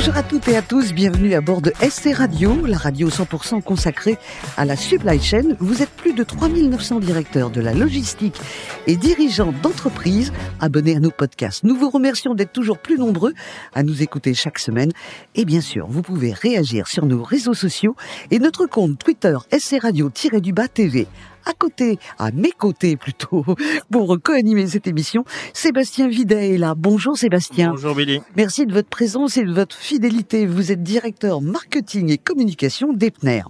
Bonjour à toutes et à tous, bienvenue à bord de SC Radio, la radio 100% consacrée à la supply chain. Vous êtes plus de 3900 directeurs de la logistique et dirigeants d'entreprises abonnés à nos podcasts. Nous vous remercions d'être toujours plus nombreux à nous écouter chaque semaine. Et bien sûr, vous pouvez réagir sur nos réseaux sociaux et notre compte Twitter SC Radio-du-bas TV à côté, à mes côtés plutôt, pour co-animer cette émission. Sébastien Videt est là. Bonjour Sébastien. Bonjour Billy. Merci de votre présence et de votre fidélité. Vous êtes directeur marketing et communication d'Epner.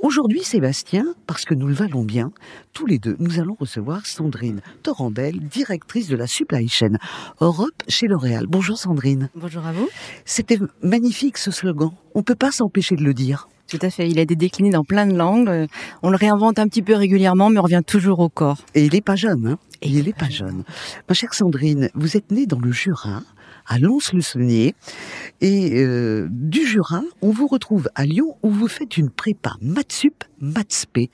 Aujourd'hui, Sébastien, parce que nous le valons bien, tous les deux, nous allons recevoir Sandrine Torandel, directrice de la supply chain Europe chez L'Oréal. Bonjour Sandrine. Bonjour à vous. C'était magnifique ce slogan. On peut pas s'empêcher de le dire. Tout à fait. Il a été décliné dans plein de langues. On le réinvente un petit peu régulièrement, mais on revient toujours au corps. Et il n'est pas jeune, hein Et il n'est pas jeune. Ma chère Sandrine, vous êtes née dans le Jura, à Lons-le-Saunier. Et euh, du Jura, on vous retrouve à Lyon où vous faites une prépa Matsup, Matspé.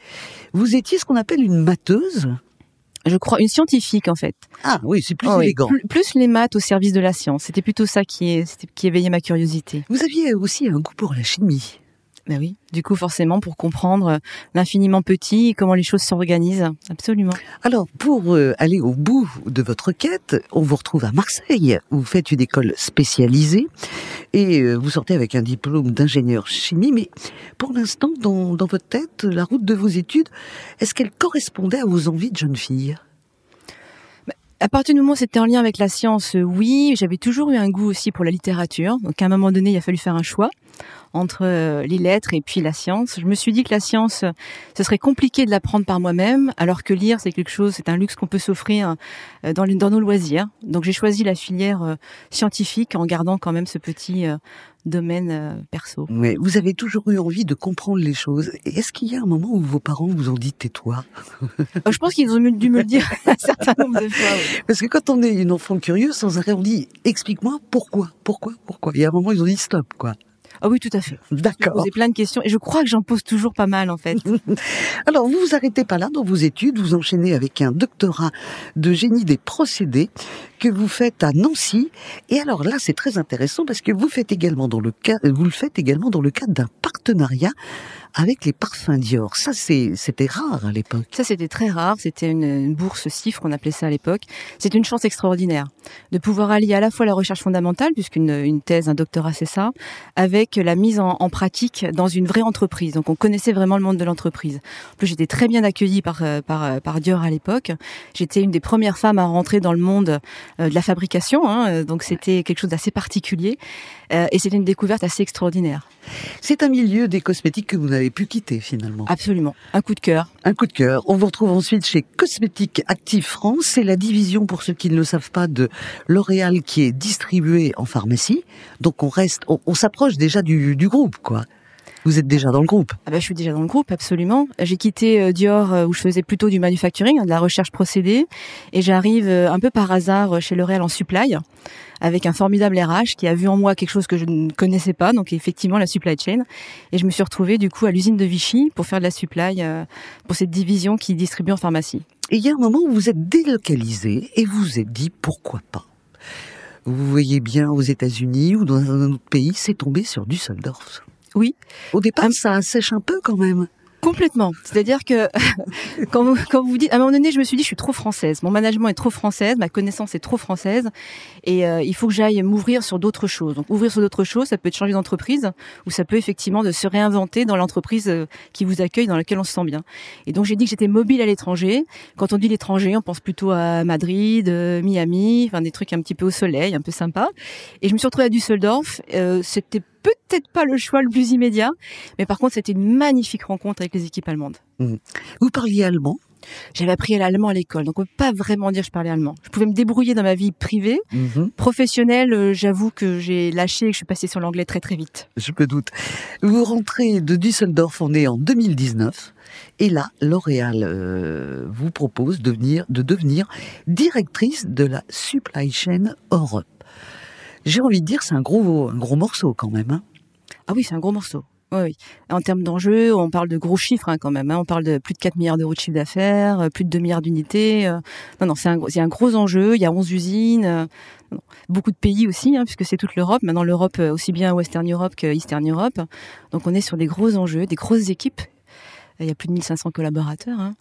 Vous étiez ce qu'on appelle une matheuse? Je crois une scientifique en fait. Ah oui, c'est plus oh, élégant. plus, les maths au service de la science. C'était plutôt ça qui, qui éveillait ma curiosité. Vous aviez aussi un goût pour la chimie. Ben oui, du coup forcément pour comprendre l'infiniment petit et comment les choses s'organisent, absolument. Alors pour euh, aller au bout de votre quête, on vous retrouve à Marseille, où vous faites une école spécialisée et euh, vous sortez avec un diplôme d'ingénieur chimie, mais pour l'instant dans, dans votre tête, la route de vos études, est-ce qu'elle correspondait à vos envies de jeune fille? À partir du moment où c'était en lien avec la science, oui, j'avais toujours eu un goût aussi pour la littérature. Donc à un moment donné, il a fallu faire un choix entre euh, les lettres et puis la science. Je me suis dit que la science, ce serait compliqué de l'apprendre par moi-même, alors que lire, c'est quelque chose, c'est un luxe qu'on peut s'offrir euh, dans, dans nos loisirs. Donc j'ai choisi la filière euh, scientifique en gardant quand même ce petit domaine perso. Mais vous avez toujours eu envie de comprendre les choses. Est-ce qu'il y a un moment où vos parents vous ont dit tais-toi Je pense qu'ils ont dû me le dire un certain nombre de fois. Parce que quand on est une enfant curieuse, sans arrêt, on dit explique-moi pourquoi, pourquoi, pourquoi. Il y a un moment, ils ont dit stop, quoi. Ah oui, tout à fait. D'accord. Vous posez plein de questions et je crois que j'en pose toujours pas mal en fait. Alors vous vous arrêtez pas là dans vos études, vous enchaînez avec un doctorat de génie des procédés que vous faites à Nancy. Et alors là, c'est très intéressant parce que vous faites également dans le cas, vous le faites également dans le cadre d'un partenariat avec les parfums Dior. Ça, c'était rare à l'époque. Ça, c'était très rare. C'était une, bourse CIFRE, on appelait ça à l'époque. C'est une chance extraordinaire de pouvoir allier à la fois la recherche fondamentale, puisqu'une une thèse, un doctorat, c'est ça, avec la mise en, pratique dans une vraie entreprise. Donc, on connaissait vraiment le monde de l'entreprise. En plus, j'étais très bien accueillie par, euh, par, euh, par Dior à l'époque. J'étais une des premières femmes à rentrer dans le monde euh, de la fabrication. Hein, donc, c'était quelque chose d'assez particulier. et c'était une découverte assez extraordinaire. C'est un milieu des cosmétiques que vous n'avez pu quitter finalement. Absolument. Un coup de cœur. Un coup de cœur. On vous retrouve ensuite chez Cosmétiques Active France. C'est la division, pour ceux qui ne le savent pas, de L'Oréal qui est distribuée en pharmacie. Donc on reste, on, s'approche déjà du, du groupe, quoi. Vous êtes déjà dans le groupe ah bah, Je suis déjà dans le groupe, absolument. J'ai quitté euh, Dior euh, où je faisais plutôt du manufacturing, hein, de la recherche procédée, et j'arrive euh, un peu par hasard chez L'Oréal en supply avec un formidable RH qui a vu en moi quelque chose que je ne connaissais pas, donc effectivement la supply chain. Et je me suis retrouvée du coup à l'usine de Vichy pour faire de la supply pour cette division qui distribue en pharmacie. Et il y a un moment où vous êtes délocalisé et vous vous êtes dit pourquoi pas? Vous voyez bien aux États-Unis ou dans un autre pays, c'est tombé sur Düsseldorf. Oui. Au départ, ça assèche un peu quand même. Complètement. C'est-à-dire que quand vous, quand vous dites, à un moment donné, je me suis dit, je suis trop française. Mon management est trop française, ma connaissance est trop française, et euh, il faut que j'aille m'ouvrir sur d'autres choses. Donc, ouvrir sur d'autres choses, ça peut être changer d'entreprise, ou ça peut effectivement de se réinventer dans l'entreprise euh, qui vous accueille, dans laquelle on se sent bien. Et donc, j'ai dit que j'étais mobile à l'étranger. Quand on dit l'étranger, on pense plutôt à Madrid, euh, Miami, enfin des trucs un petit peu au soleil, un peu sympa. Et je me suis retrouvée à Düsseldorf. C'était peut-être pas le choix le plus immédiat, mais par contre, c'était une magnifique rencontre avec les équipes allemandes. Mmh. Vous parliez allemand? J'avais appris l'allemand à l'école, donc on peut pas vraiment dire que je parlais allemand. Je pouvais me débrouiller dans ma vie privée, mmh. professionnelle. Euh, j'avoue que j'ai lâché et que je suis passée sur l'anglais très très vite. Je peux doute. Vous rentrez de Düsseldorf, on est en 2019, et là, L'Oréal euh, vous propose de, de devenir directrice de la supply chain Europe j'ai envie de dire, c'est un gros, un gros morceau quand même. Hein. ah oui, c'est un gros morceau. Oui, oui. En termes d'enjeux, on parle de gros chiffres hein, quand même. Hein. On parle de plus de 4 milliards d'euros de chiffre d'affaires, euh, plus de 2 milliards d'unités. Euh. Non, non, c'est un, un, gros enjeu. Il y a 11 usines. Euh. Beaucoup de pays aussi, hein, puisque c'est toute l'Europe. Maintenant, l'Europe, aussi bien Western Europe que Eastern Europe. Donc, on est sur des gros enjeux, des grosses équipes. Il y a plus de 1500 collaborateurs.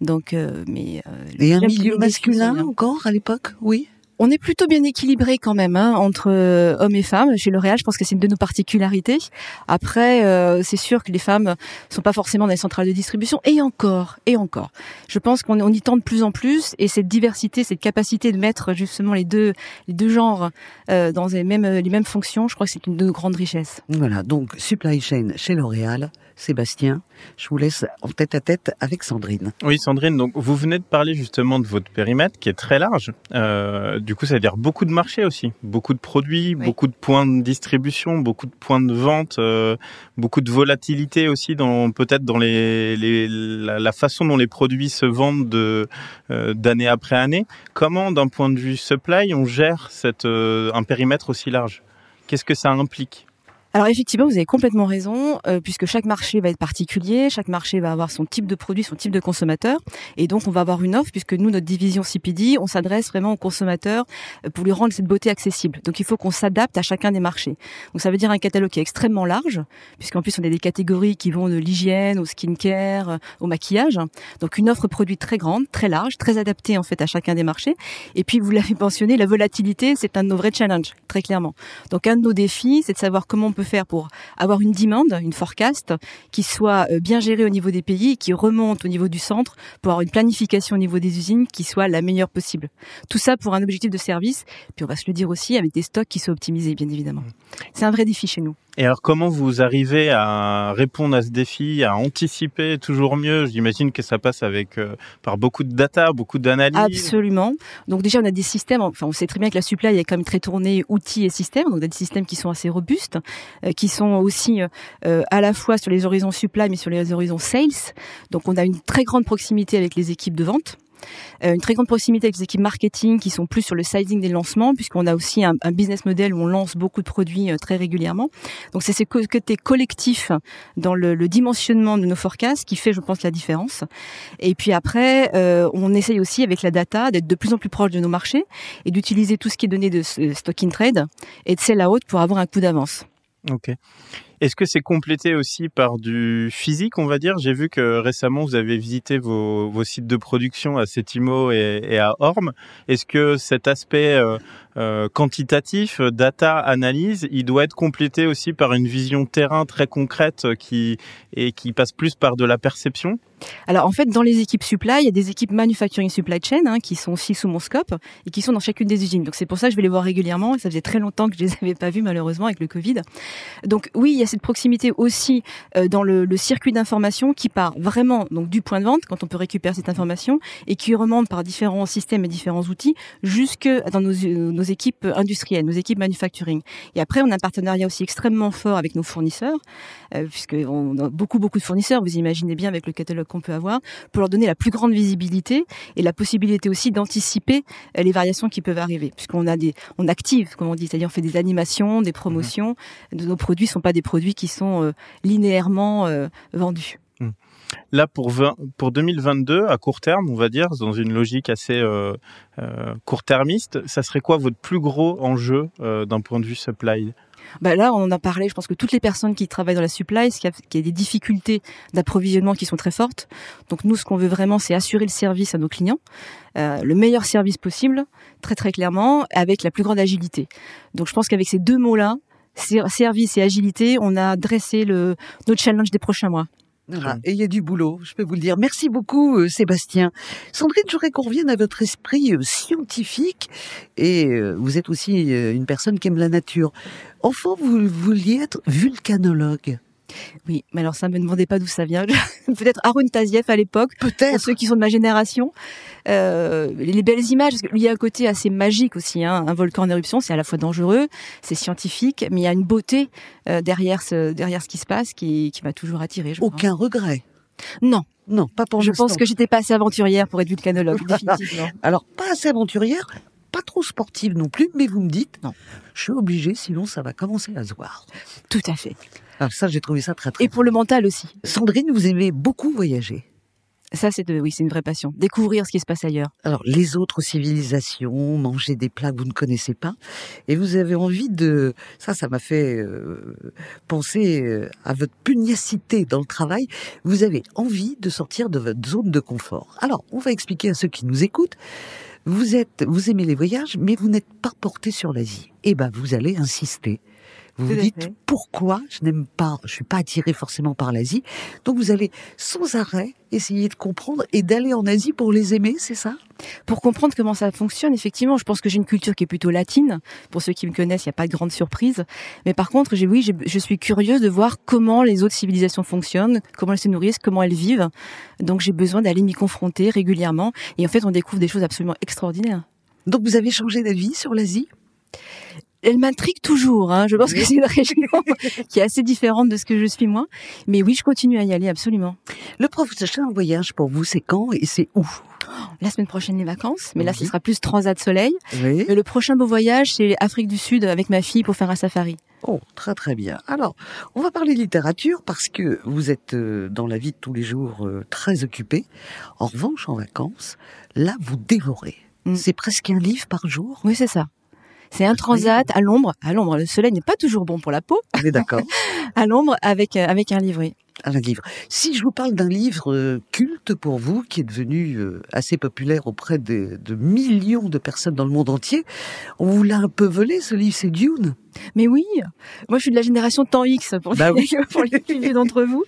Donc, mais et un milieu masculin encore à l'époque, oui on est plutôt bien équilibré quand même hein, entre euh, hommes et femmes chez L'Oréal. Je pense que c'est une de nos particularités. Après, euh, c'est sûr que les femmes sont pas forcément dans les centrales de distribution. Et encore, et encore. Je pense qu'on on y tend de plus en plus. Et cette diversité, cette capacité de mettre justement les deux, les deux genres euh, dans les mêmes, les mêmes fonctions, je crois que c'est une de nos grandes richesses. Voilà. Donc supply chain chez L'Oréal. Sébastien, je vous laisse en tête à tête avec Sandrine. Oui, Sandrine, donc vous venez de parler justement de votre périmètre qui est très large. Euh, du coup, ça veut dire beaucoup de marchés aussi, beaucoup de produits, beaucoup de points de distribution, beaucoup de points de vente, euh, beaucoup de volatilité aussi dans peut-être dans les, les la, façon dont les produits se vendent de euh, d'année après année. Comment, d'un point de vue supply, on gère cette euh, un périmètre aussi large? Qu'est-ce que ça implique? Alors effectivement, vous avez complètement raison, euh, puisque chaque marché va être particulier, chaque marché va avoir son type de produit, son type de consommateur, et donc on va avoir une offre, puisque nous, notre division CPD, on s'adresse vraiment aux consommateurs euh, pour lui rendre cette beauté accessible. Donc il faut qu'on s'adapte à chacun des marchés. Donc ça veut dire un catalogue qui est extrêmement large, puisqu'en plus on a des catégories qui vont de l'hygiène au skincare, euh, au maquillage. Donc une offre produit très grande, très large, très adaptée en fait à chacun des marchés. Et puis vous l'avez mentionné, la volatilité, c'est un de nos vrais challenges, très clairement. Donc un de nos défis, c'est de savoir comment on peut faire pour avoir une demande, une forecast, qui soit euh, bien gérée au niveau des pays, qui remonte au niveau du centre, pour avoir une planification au niveau des usines qui soit la meilleure possible. Tout ça pour un objectif de service, puis on va se le dire aussi avec des stocks qui soient optimisés, bien évidemment. C'est un vrai défi chez nous. Et alors, comment vous arrivez à répondre à ce défi, à anticiper toujours mieux? J'imagine que ça passe avec euh, par beaucoup de data, beaucoup d'analyses. Absolument. Donc déjà, on a des systèmes. Enfin, on sait très bien que la supply est quand même très tournée outils et systèmes. Donc, on a des systèmes qui sont assez robustes, euh, qui sont aussi euh, à la fois sur les horizons supply, mais sur les horizons sales. Donc, on a une très grande proximité avec les équipes de vente. Euh, une très grande proximité avec les équipes marketing qui sont plus sur le sizing des lancements, puisqu'on a aussi un, business model où on lance beaucoup de produits euh, très régulièrement. Donc c'est ce côté collectif dans le, dimensionnement de nos forecasts qui fait, je pense, la différence. Et puis après, euh, on essaye aussi avec la data d'être de plus en plus proche de nos marchés et d'utiliser tout ce qui est donné de stock in trade et de sell out pour avoir un coup d'avance. Ok. Est-ce que c'est complété aussi par du physique, on va dire? J'ai vu que récemment, vous avez visité vos, sites de production à Setimo et, à Orme. Est-ce que cet aspect euh, euh, quantitatif, data, analyse, il doit être complété aussi par une vision terrain très concrète qui, et qui passe plus par de la perception? Alors en fait, dans les équipes supply, il y a des équipes manufacturing supply chain hein, qui sont aussi sous mon scope et qui sont dans chacune des usines. Donc c'est pour ça que je vais les voir régulièrement. Ça faisait très longtemps que je les avais pas vus malheureusement avec le Covid. Donc oui, il y a cette proximité aussi euh, dans le, le circuit d'information qui part vraiment donc du point de vente quand on peut récupérer cette information et qui remonte par différents systèmes et différents outils jusque dans nos, nos équipes industrielles, nos équipes manufacturing. Et après, on a un partenariat aussi extrêmement fort avec nos fournisseurs, euh, puisqu'on a beaucoup beaucoup de fournisseurs. Vous imaginez bien avec le catalogue qu'on peut avoir pour leur donner la plus grande visibilité et la possibilité aussi d'anticiper euh, les variations qui peuvent arriver, puisqu'on a des, on active, comme on dit, c'est-à-dire on fait des animations, des promotions. Mmh. Nos produits sont pas des produits qui sont euh, linéairement euh, vendus. Mmh. Là, pour, pour 2022, à court terme, on va dire, dans une logique assez court-termiste, ça serait quoi votre plus gros enjeu d'un point de vue supply? Bah là, on en a parlé. Je pense que toutes les personnes qui travaillent dans la supply, qu'il y, a des difficultés d'approvisionnement qui sont très fortes. Donc nous, ce qu'on veut vraiment, c'est assurer le service à nos clients, euh, le meilleur service possible, très très clairement, avec la plus grande agilité. Donc je pense qu'avec ces deux mots-là, service et agilité, on a dressé le, notre challenge des prochains mois. Et il y a du boulot, je peux vous le dire. Merci beaucoup, euh, Sébastien. Sandrine, je voudrais qu'on revienne à votre esprit euh, scientifique. Et euh, vous êtes aussi une personne qui aime la nature. Enfant, vous vouliez être vulcanologue. Oui, mais alors ça me demandez pas d'où ça vient. Peut-être Arun Taziev à l'époque. Peut-être. Pour ceux qui sont de ma génération. Euh, les belles images, parce qu'il y a un côté assez magique aussi. Hein. Un volcan en éruption, c'est à la fois dangereux, c'est scientifique, mais il y a une beauté euh, derrière ce derrière ce qui se passe qui, qui m'a toujours attiré. Aucun regret. Non. Non, pas pour Je pense que j'étais pas assez aventurière pour être vulcanologue, définitivement. Alors, pas assez aventurière, pas trop sportive non plus, mais vous me dites, non, je suis obligée, sinon ça va commencer à se voir. Tout à fait. Ah, ça, j'ai trouvé ça très très. Et pour le mental aussi. Sandrine, vous aimez beaucoup voyager. Ça, c'est oui, c'est une vraie passion. Découvrir ce qui se passe ailleurs. Alors, les autres civilisations, manger des plats que vous ne connaissez pas, et vous avez envie de, ça, ça m'a fait euh, penser euh, à votre pugnacité dans le travail. Vous avez envie de sortir de votre zone de confort. Alors, on va expliquer à ceux qui nous écoutent. Vous êtes, vous aimez les voyages, mais vous n'êtes pas porté sur l'Asie. Eh ben, vous allez insister. Vous vous dites fait. pourquoi je n'aime pas, je suis pas attiré forcément par l'Asie. Donc vous allez sans arrêt essayer de comprendre et d'aller en Asie pour les aimer, c'est ça? Pour comprendre comment ça fonctionne, effectivement, je pense que j'ai une culture qui est plutôt latine. Pour ceux qui me connaissent, il n'y a pas de grande surprise. Mais par contre, j'ai, oui, je suis curieuse de voir comment les autres civilisations fonctionnent, comment elles se nourrissent, comment elles vivent. Donc j'ai besoin d'aller m'y confronter régulièrement. Et en fait, on découvre des choses absolument extraordinaires. Donc vous avez changé d'avis sur l'Asie? Elle m'intrigue toujours. Hein. Je pense que c'est une région qui est assez différente de ce que je suis moi. Mais oui, je continue à y aller absolument. Le prochain voyage pour vous, c'est quand et c'est où? La semaine prochaine, les vacances. Mais là, ce sera plus transat soleil. Oui. Et le prochain beau voyage, c'est Afrique du Sud avec ma fille pour faire un safari. Oh, très très bien. Alors, on va parler littérature parce que vous êtes euh, dans la vie de tous les jours euh, très occupé. En revanche, en vacances, là, vous dévorez. Mm. C'est presque un livre par jour? Oui, c'est ça. C'est un transat à l'ombre. À l'ombre, le soleil n'est pas toujours bon pour la peau. On est d'accord. À l'ombre avec euh, avec un livret. Un livre. Si je vous parle d'un livre euh, culte pour vous, qui est devenu euh, assez populaire auprès de, de millions de personnes dans le monde entier, on vous l'a un peu volé, ce livre, c'est Dune. Mais oui, moi je suis de la génération temps X pour Bah les, oui. les plus vieux d'entre vous.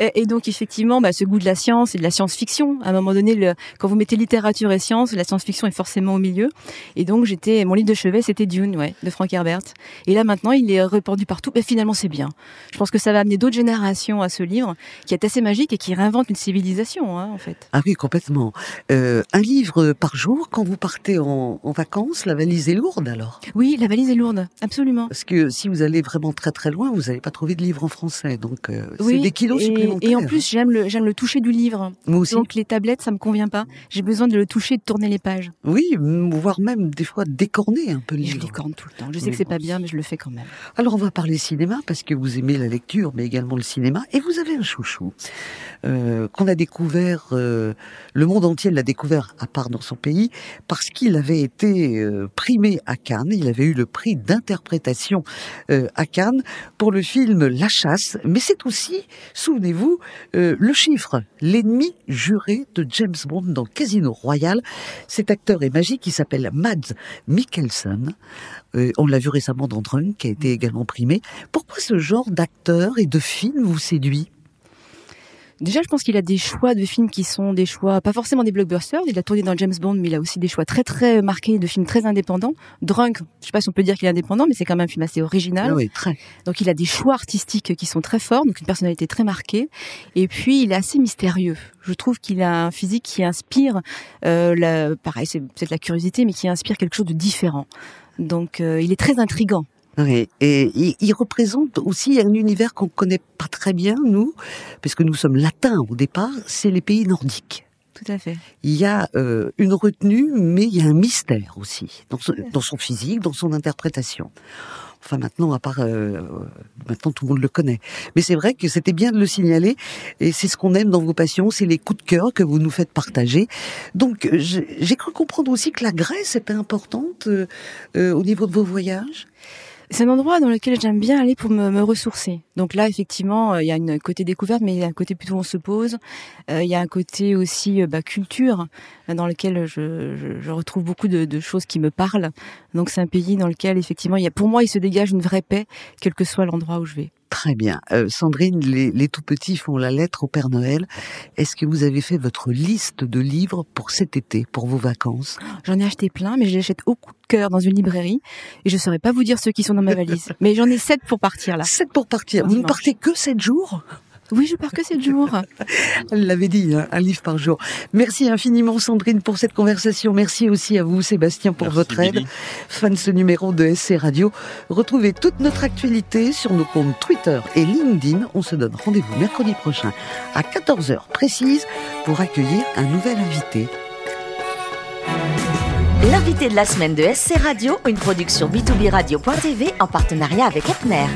Et, et donc effectivement, bah, ce goût de la science et de la science-fiction. À un moment donné, le, quand vous mettez littérature et science, la science-fiction est forcément au milieu. Et donc j'étais, mon livre de chevet, c'était Dune, ouais, de Frank Herbert. Et là maintenant, il est répandu partout. Mais finalement, c'est bien. Je pense que ça va amener d'autres générations à ce livre, qui est assez magique et qui réinvente une civilisation, hein, en fait. Ah oui, complètement. Euh, un livre par jour, quand vous partez en, en vacances, la valise est lourde alors? Oui, la valise est lourde, absolument. Parce que si vous allez vraiment très très loin, vous n'allez pas trouver de livre en français. Donc euh, c'est des kilos et, supplémentaires. et en plus, j'aime le, j'aime le toucher du livre. Moi aussi. Donc les tablettes, ça me convient pas. J'ai besoin de le toucher, de tourner les pages. Oui, voire même des fois décorner un peu le je livre. les corne tout le temps. Je sais que c'est moi pas bien, mais je le fais quand même. Alors on va parler cinéma parce que vous aimez la lecture, mais également le cinéma, et vous avez un chouchou euh, qu'on a découvert, euh, le monde entier l'a découvert à part dans son pays, parce qu'il avait été euh, primé à Cannes, il avait eu le prix d'interprétation à Cannes pour le film La Chasse, mais c'est aussi, souvenez-vous, le chiffre, l'ennemi juré de James Bond dans Casino Royale. Cet acteur est magique, il s'appelle Mads Mikkelsen. On l'a vu récemment dans Drunk, qui a été également primé. Pourquoi ce genre d'acteur et de film vous séduit? Déjà, je pense qu'il a des choix de films qui sont des choix, pas forcément des blockbusters. Il a tourné dans James Bond, mais il a aussi des choix très très marqués de films très indépendants. Drunk, je sais pas si on peut dire qu'il est indépendant, mais c'est quand même un film assez original. Ah oui, très. Donc il a des choix artistiques qui sont très forts, donc une personnalité très marquée. Et puis il est assez mystérieux. Je trouve qu'il a un physique qui inspire, euh, la, pareil, c'est peut-être la curiosité, mais qui inspire quelque chose de différent. Donc euh, il est très intrigant. Oui, et il, il représente aussi un univers qu'on connaît pas très bien, nous, parce que nous sommes latins au départ, c'est les pays nordiques. Tout à fait. Il y a euh, une retenue, mais il y a un mystère aussi, dans, son- dans son physique, dans son interprétation. Enfin maintenant, à part euh, maintenant tout le monde le connaît. Mais c'est vrai que c'était bien de le signaler, et c'est ce qu'on aime dans vos passions, c'est les coups de cœur que vous nous faites partager. Donc j'ai j'ai cru comprendre aussi que la Grèce était importante euh, euh, au niveau de vos voyages. C'est un endroit dans lequel j'aime bien aller pour me, me ressourcer. Donc là, effectivement, euh, il y a un côté découverte, mais il y a un côté plutôt on se pose. Euh, il y a un côté aussi euh, bah, culture, euh, dans lequel je, je, je retrouve beaucoup de, de choses qui me parlent. Donc c'est un pays dans lequel, effectivement, il y a, pour moi, il se dégage une vraie paix, quel que soit l'endroit où je vais. Très bien. Euh, Sandrine, les, les tout petits font la lettre au Père Noël. Est-ce que vous avez fait votre liste de livres pour cet été, pour vos vacances? J'en ai acheté plein, mais je les achète au coup de cœur dans une librairie. Et je saurais pas vous dire ceux qui sont dans ma valise. mais j'en ai sept pour partir là. Sept pour partir. Vous ne partez que sept jours? Oui, je pars que sept jours. Elle l'avait dit, hein, un livre par jour. Merci infiniment Sandrine pour cette conversation. Merci aussi à vous Sébastien pour Merci, votre aide. Billy. Fin de ce numéro de SC Radio. Retrouvez toute notre actualité sur nos comptes Twitter et LinkedIn. On se donne rendez-vous mercredi prochain à 14h précise pour accueillir un nouvel invité. L'invité de la semaine de SC Radio, une production b2b radio.tv en partenariat avec Epner.